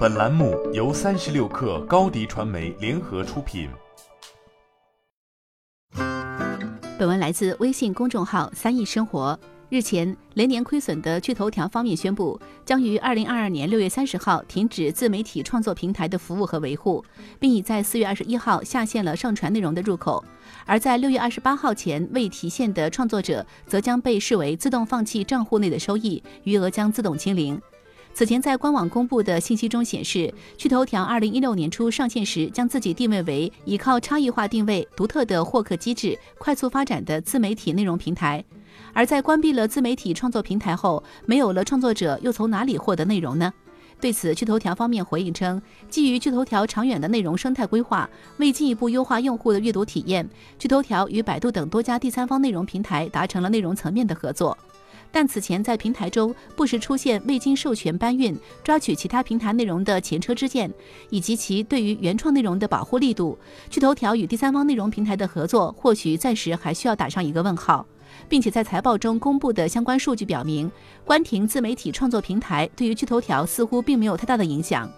本栏目由三十六氪高低传媒联合出品。本文来自微信公众号“三亿生活”。日前，连年亏损的趣头条方面宣布，将于二零二二年六月三十号停止自媒体创作平台的服务和维护，并已在四月二十一号下线了上传内容的入口。而在六月二十八号前未提现的创作者，则将被视为自动放弃账户内的收益，余额将自动清零。此前在官网公布的信息中显示，趣头条二零一六年初上线时，将自己定位为依靠差异化定位、独特的获客机制、快速发展的自媒体内容平台。而在关闭了自媒体创作平台后，没有了创作者，又从哪里获得内容呢？对此，趣头条方面回应称，基于趣头条长远的内容生态规划，为进一步优化用户的阅读体验，趣头条与百度等多家第三方内容平台达成了内容层面的合作。但此前在平台中不时出现未经授权搬运、抓取其他平台内容的前车之鉴，以及其对于原创内容的保护力度，趣头条与第三方内容平台的合作或许暂时还需要打上一个问号。并且在财报中公布的相关数据表明，关停自媒体创作平台对于趣头条似乎并没有太大的影响。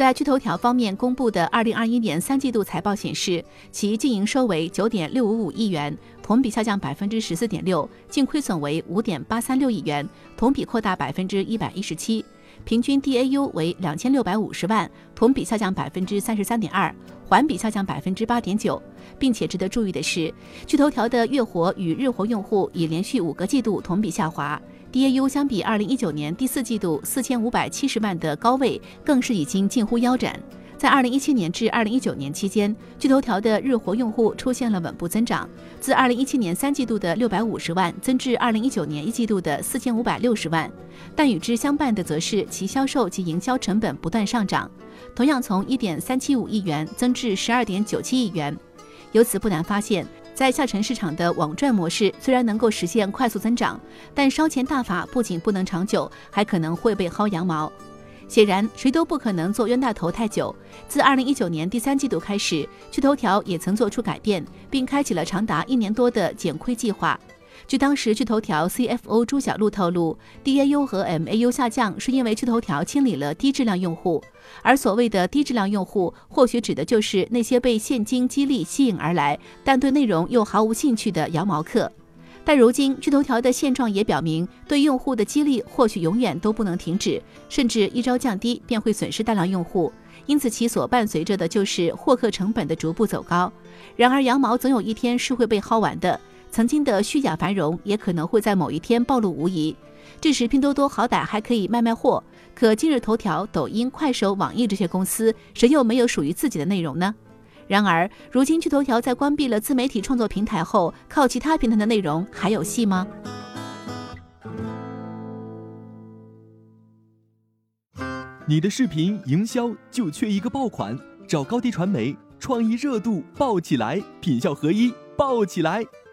在趣头条方面公布的二零二一年三季度财报显示，其净营收为九点六五五亿元，同比下降百分之十四点六；净亏损为五点八三六亿元，同比扩大百分之一百一十七；平均 DAU 为两千六百五十万，同比下降百分之三十三点二，环比下降百分之八点九。并且值得注意的是，趣头条的月活与日活用户已连续五个季度同比下滑。DAU 相比二零一九年第四季度四千五百七十万的高位，更是已经近乎腰斩。在二零一七年至二零一九年期间，巨头条的日活用户出现了稳步增长，自二零一七年三季度的六百五十万增至二零一九年一季度的四千五百六十万。但与之相伴的则是其销售及营销成本不断上涨，同样从一点三七五亿元增至十二点九七亿元。由此不难发现。在下沉市场的网赚模式虽然能够实现快速增长，但烧钱大法不仅不能长久，还可能会被薅羊毛。显然，谁都不可能做冤大头太久。自二零一九年第三季度开始，趣头条也曾做出改变，并开启了长达一年多的减亏计划。据当时趣头条 CFO 朱小璐透露，DAU 和 MAU 下降是因为趣头条清理了低质量用户，而所谓的低质量用户，或许指的就是那些被现金激励吸引而来，但对内容又毫无兴趣的羊毛客。但如今趣头条的现状也表明，对用户的激励或许永远都不能停止，甚至一朝降低便会损失大量用户，因此其所伴随着的就是获客成本的逐步走高。然而羊毛总有一天是会被薅完的。曾经的虚假繁荣也可能会在某一天暴露无遗，这时拼多多好歹还可以卖卖货，可今日头条、抖音、快手、网易这些公司，谁又没有属于自己的内容呢？然而，如今趣头条在关闭了自媒体创作平台后，靠其他平台的内容还有戏吗？你的视频营销就缺一个爆款，找高低传媒，创意热度爆起来，品效合一爆起来。